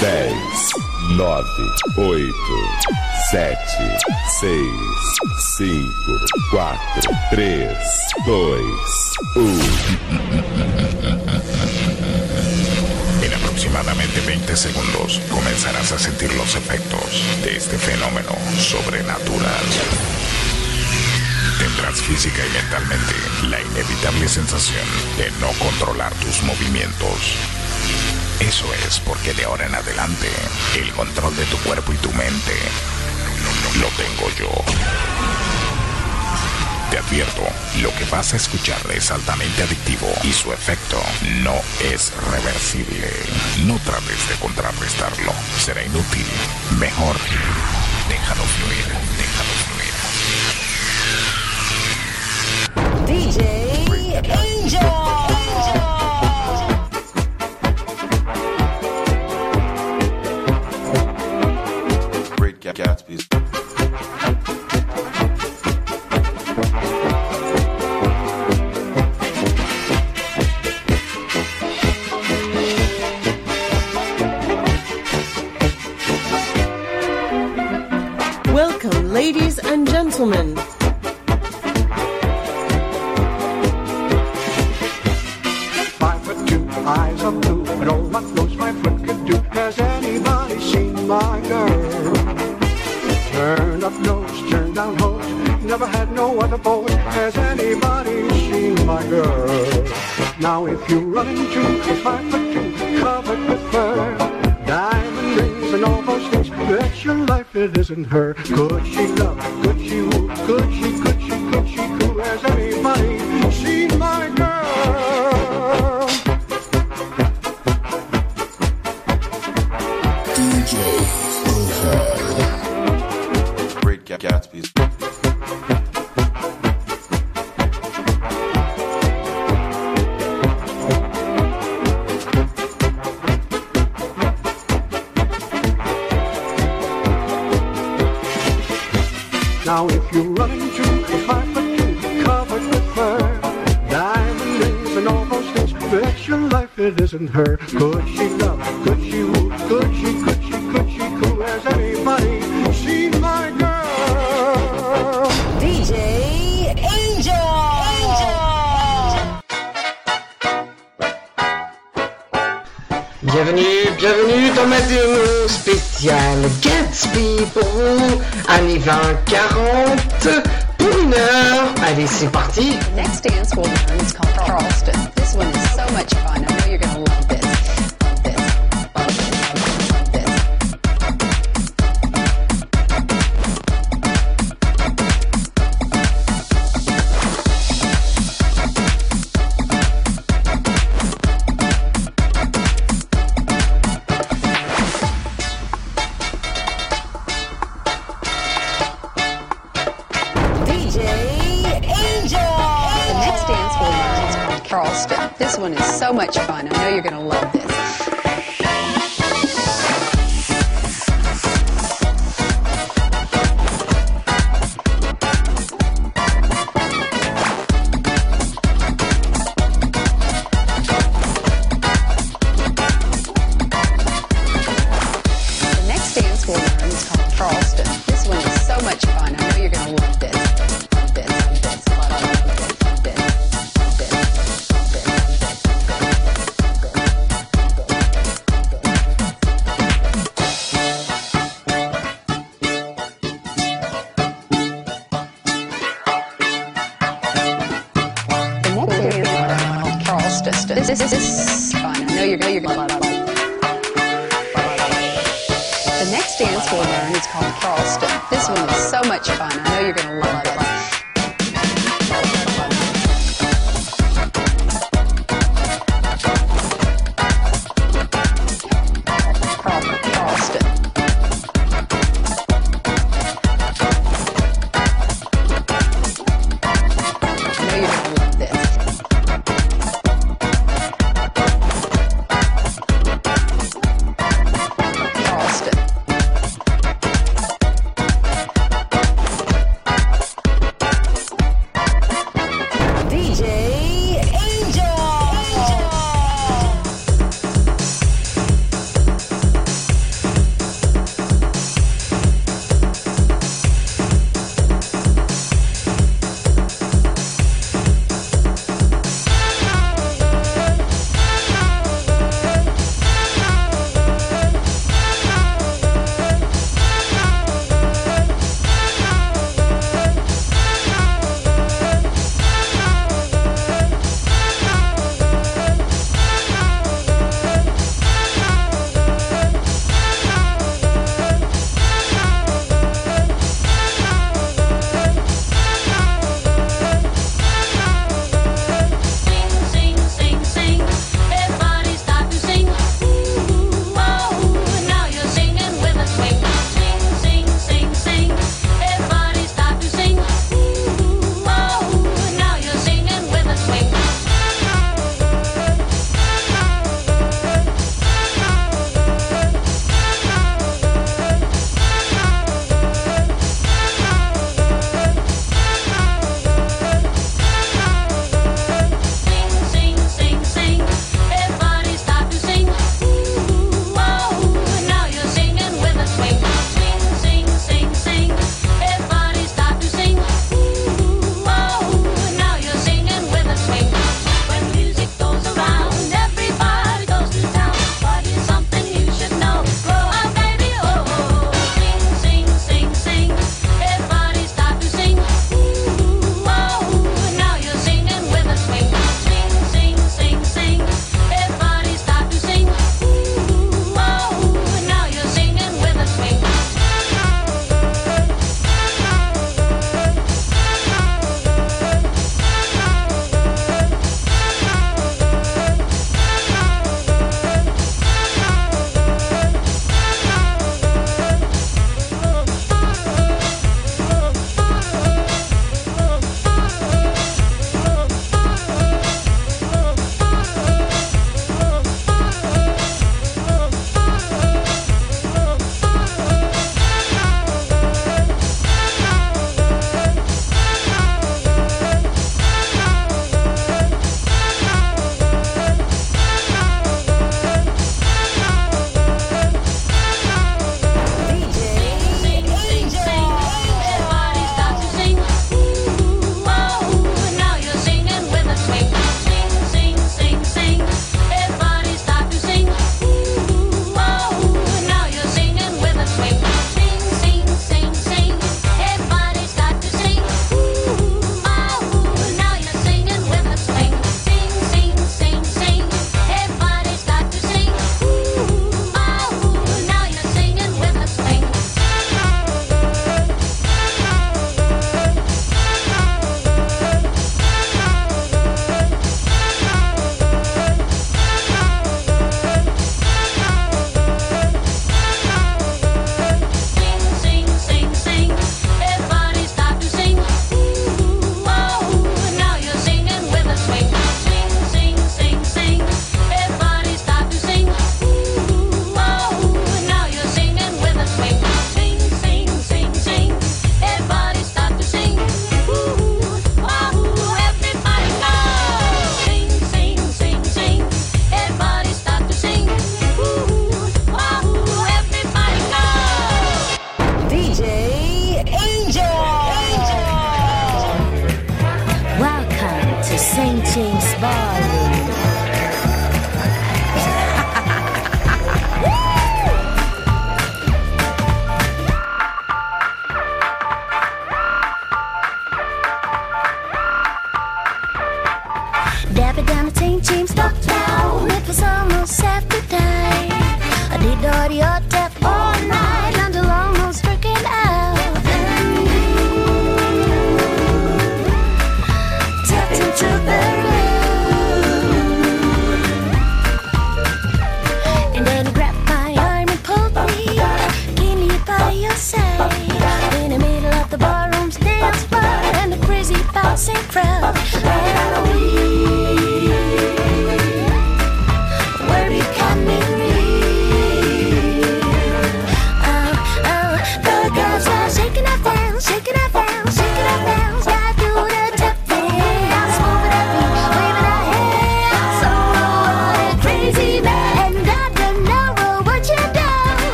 10, 9, 8, 7, 6, 5, 4, 3, 2, 1. En aproximadamente 20 segundos comenzarás a sentir los efectos de este fenómeno sobrenatural. Tendrás física y mentalmente la inevitable sensación de no controlar tus movimientos. Eso es porque de ahora en adelante el control de tu cuerpo y tu mente lo tengo yo. Te advierto, lo que vas a escuchar es altamente adictivo y su efecto no es reversible. No trates de contrarrestarlo, será inútil. Mejor, déjalo fluir, déjalo fluir. DJ Angel. And gentlemen. Five foot two, eyes are blue, but oh, what those my foot could do. Has anybody seen my girl? Turned up nose, turned down hose, never had no other boy. Has anybody seen my girl? Now if you run into five foot two, covered with fur, diamond rings and all those things, bet your life it isn't her. Could she love? Could she woo? Could she? 2020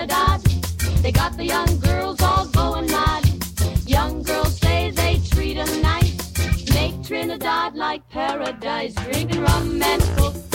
Trinidad. They got the young girls all going mad. Young girls say they treat 'em nice. Make Trinidad like paradise. Drinking rum and coke.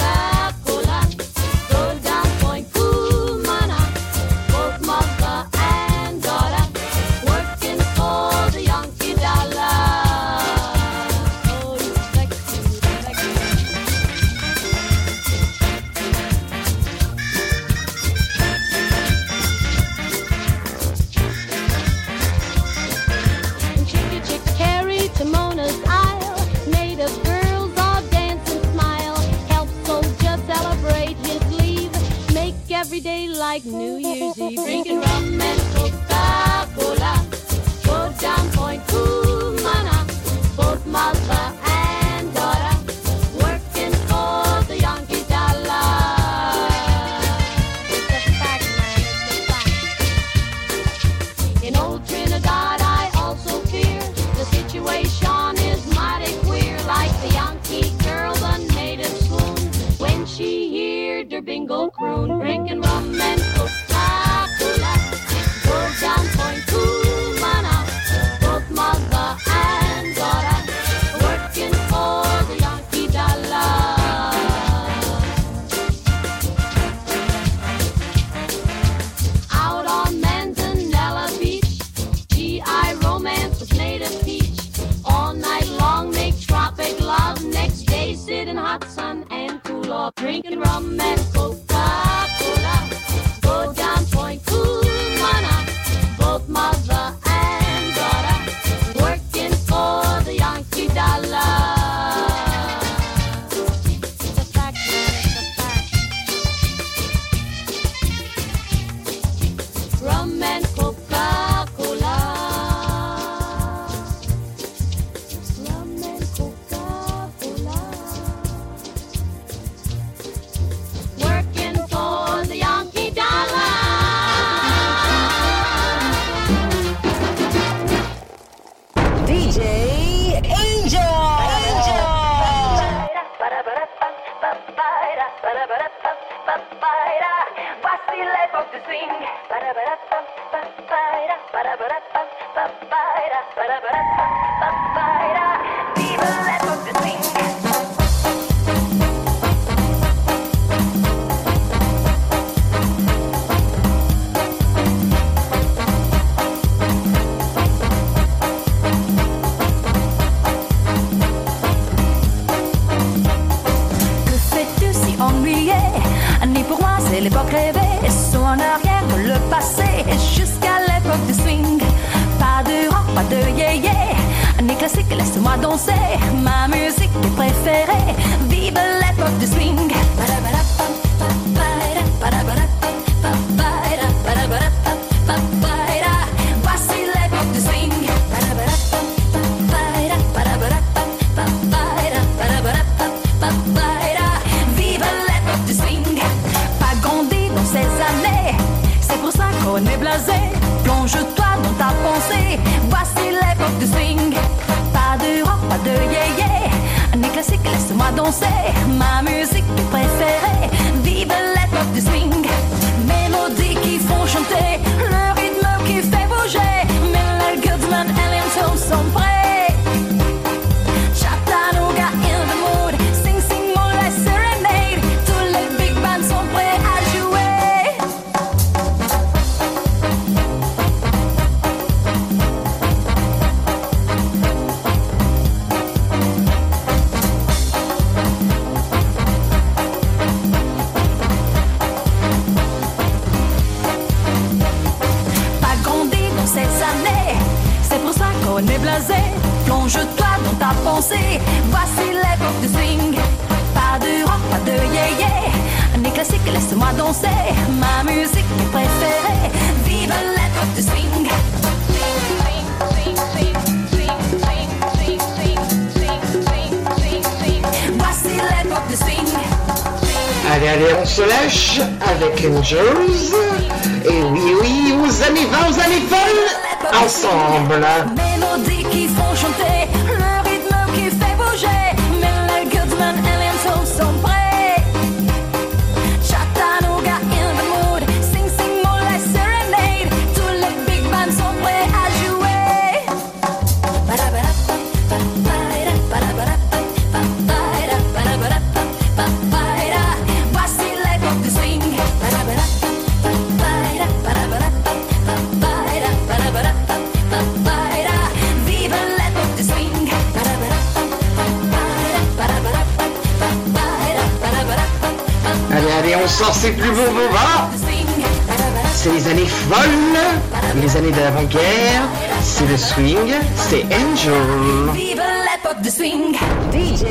Jam. Vive l'époque the swing. DJ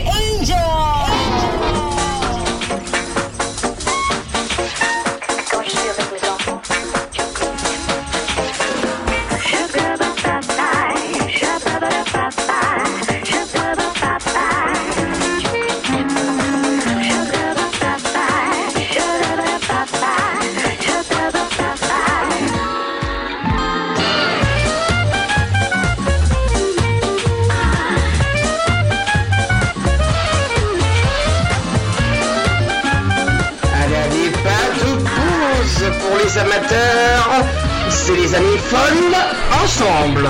Angel. Angel. C'est les années folles ensemble.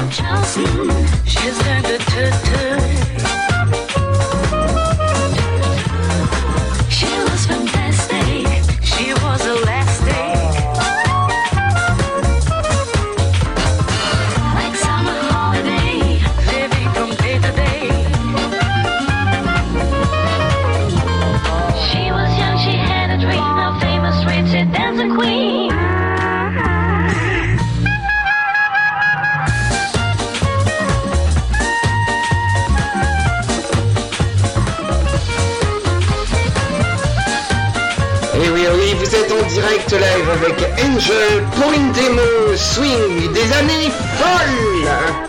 avec Angel pour une démo swing des années folles.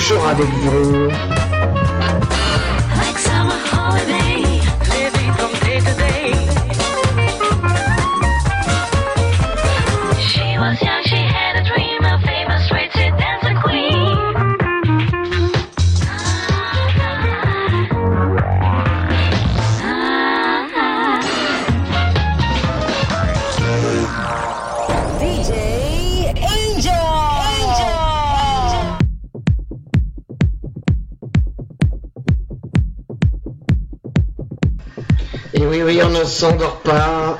toujours avec vous. Oui, oui, on ne s'endort pas.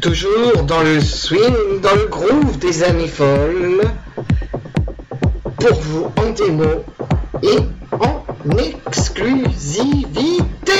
Toujours dans le swing, dans le groove des années folles. Pour vous en démo et en exclusivité.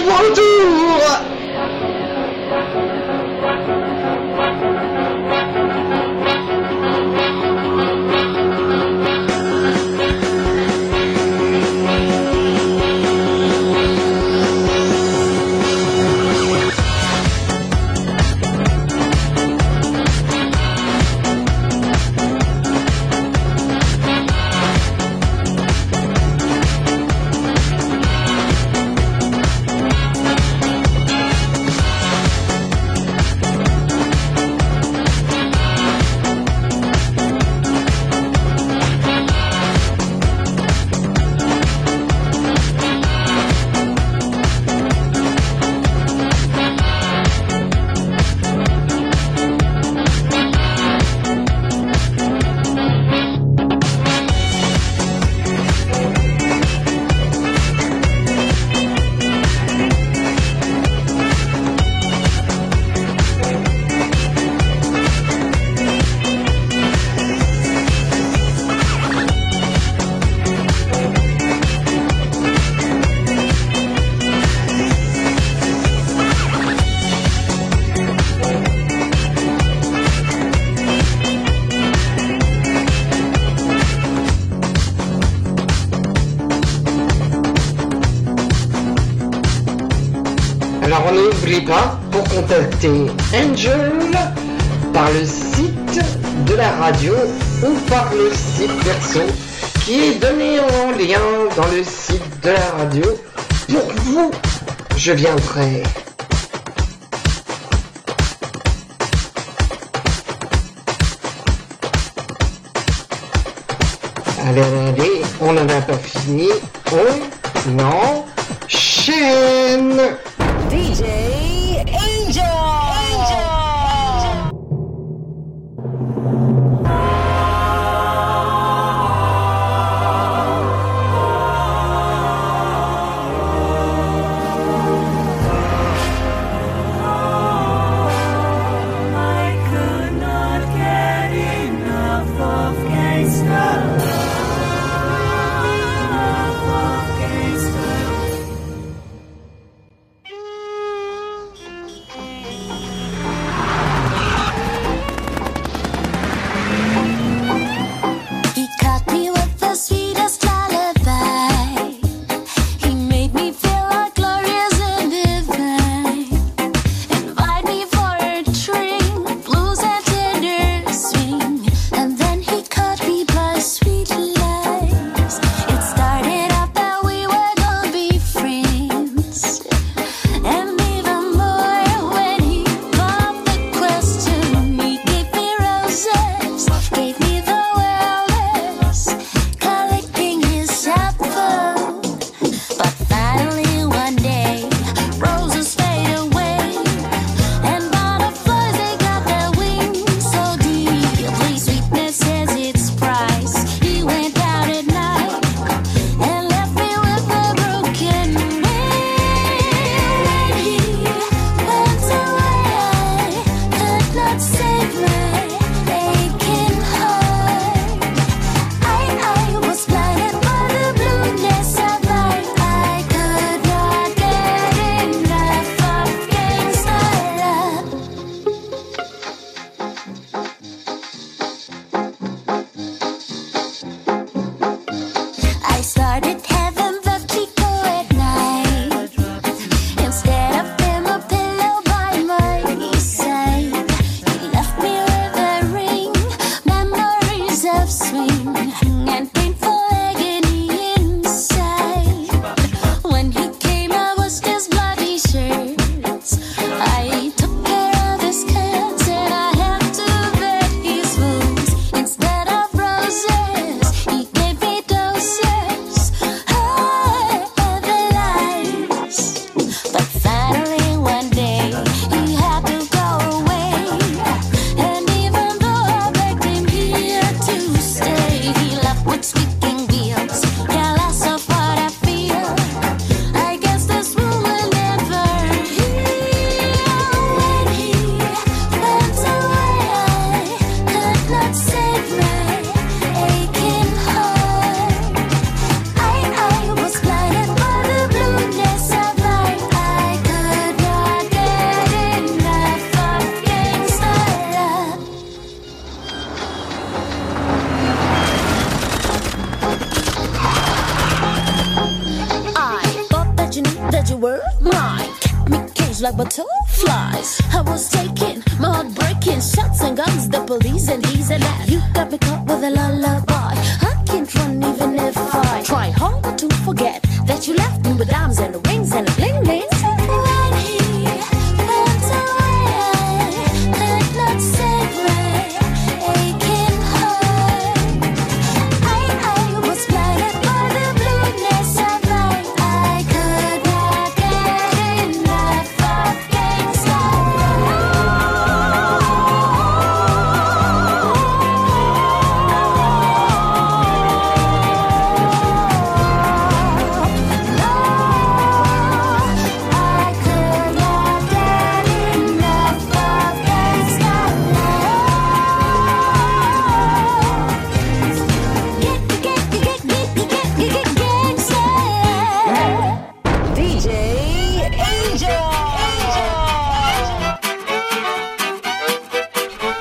people do. Par le site de la radio ou par le site perso qui est donné en lien dans le site de la radio. Pour vous, je viendrai. Allez, allez, on n'en a pas fini. On non.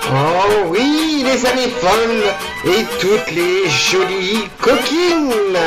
Oh oui, les années folles et toutes les jolies coquines.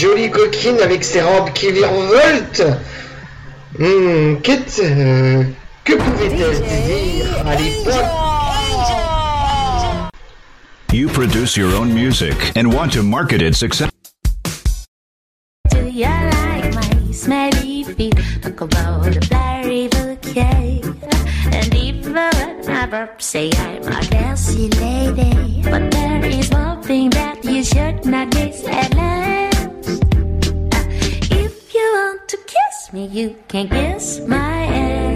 Ces jolies coquines avec ces robes qui virevoltent. Hmm, qu'est- euh, que pouvait-elle dire à l'époque You produce your own music and want to market it successfully. Do you like my smelly feet? Talk about a flowery bouquet. And even when I burp, say I'm a classy lady. But you can't kiss my ass.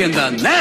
In the neck.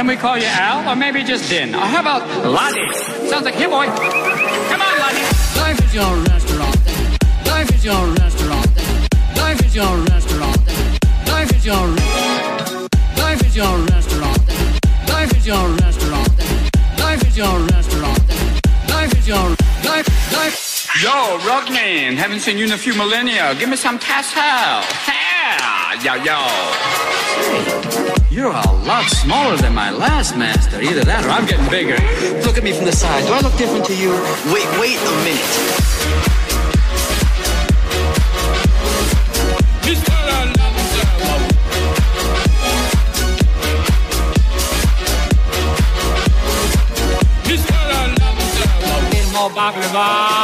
Can we call you Al or maybe just Din? Or how about Lottie? Sounds like here, boy. Come on, Lottie. Life is your restaurant. Life is your restaurant. Life is your restaurant. Life is your Life is your restaurant. Life is your restaurant. Life is your restaurant. Life is your life life. Yo, Rockman, haven't seen you in a few millennia. Give me some tassel. Yeah, yo, yo. Say, you're a lot smaller than my last master. Either that or I'm getting bigger. Look at me from the side. Do I look different to you? Wait, wait a minute. Get more baklava.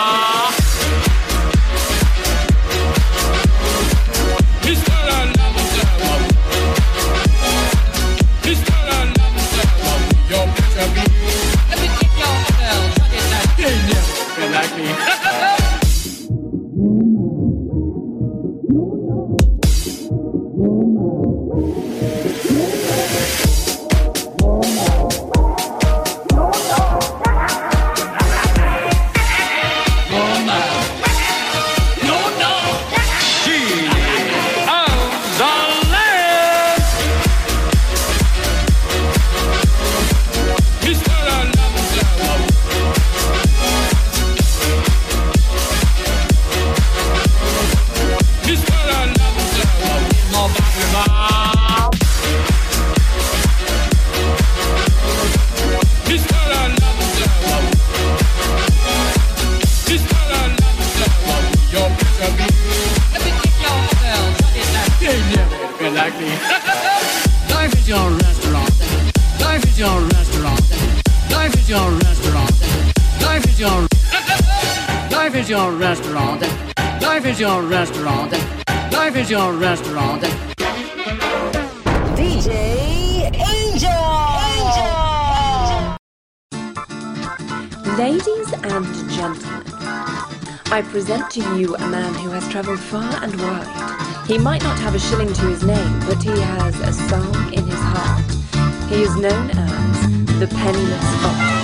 might not have a shilling to his name, but he has a song in his heart. He is known as the Penniless Fox.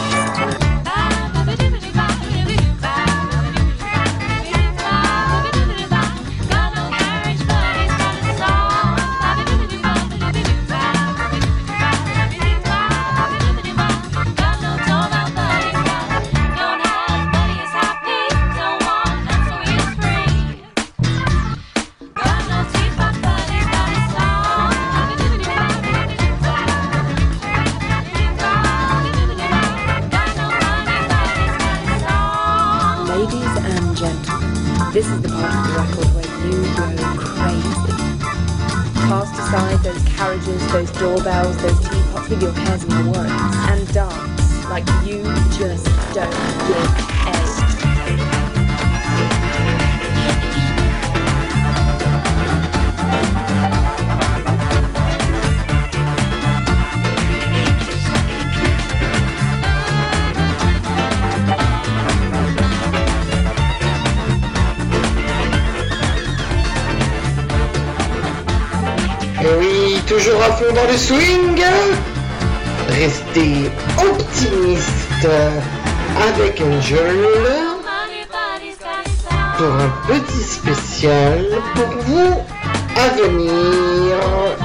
Oui, toujours à fond dans le swing. Restez optimiste avec Angel pour un petit spécial pour vous à venir.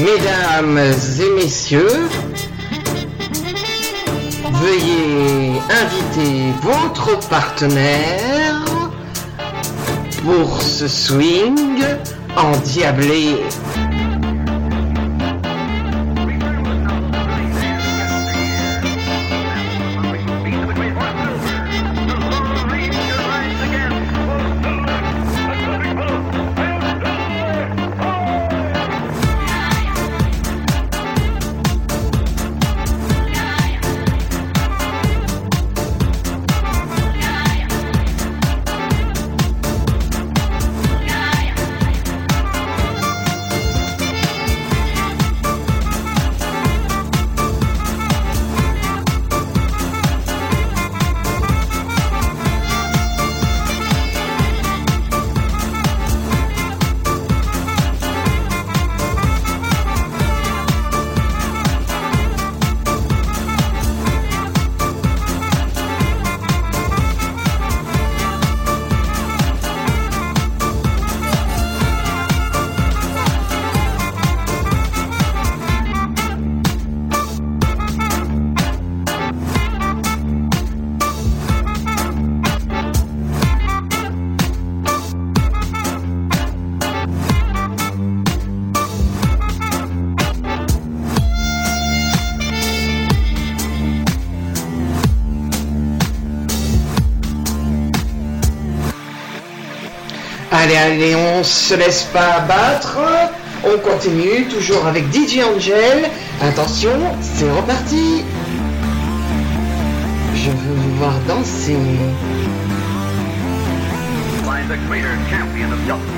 Mesdames et messieurs, veuillez inviter votre partenaire pour ce swing endiablé. Allez, on se laisse pas abattre. On continue toujours avec DJ Angel. Attention, c'est reparti. Je veux vous voir danser. by the greater champion of Dublin.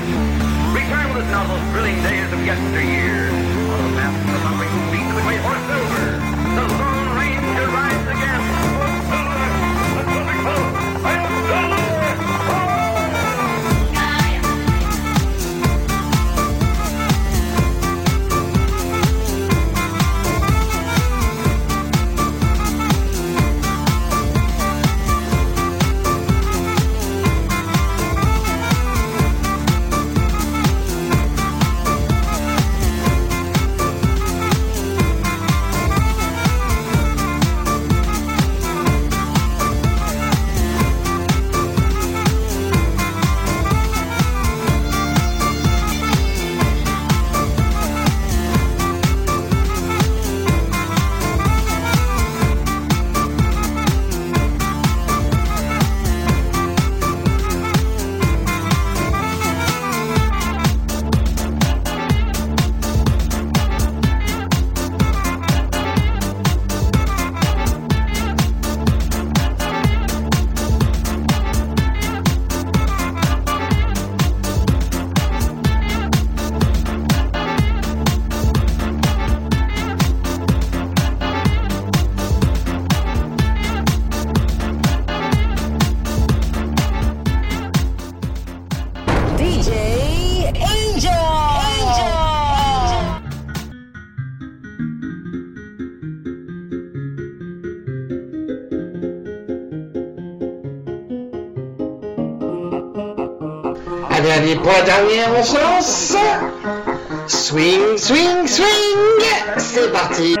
Return with us now those thrilling days of yesteryear. On the map of the who beat the great horse silver. The Lone Ranger rides again. Pour la dernière, on se lance. Swing, swing, swing. C'est parti.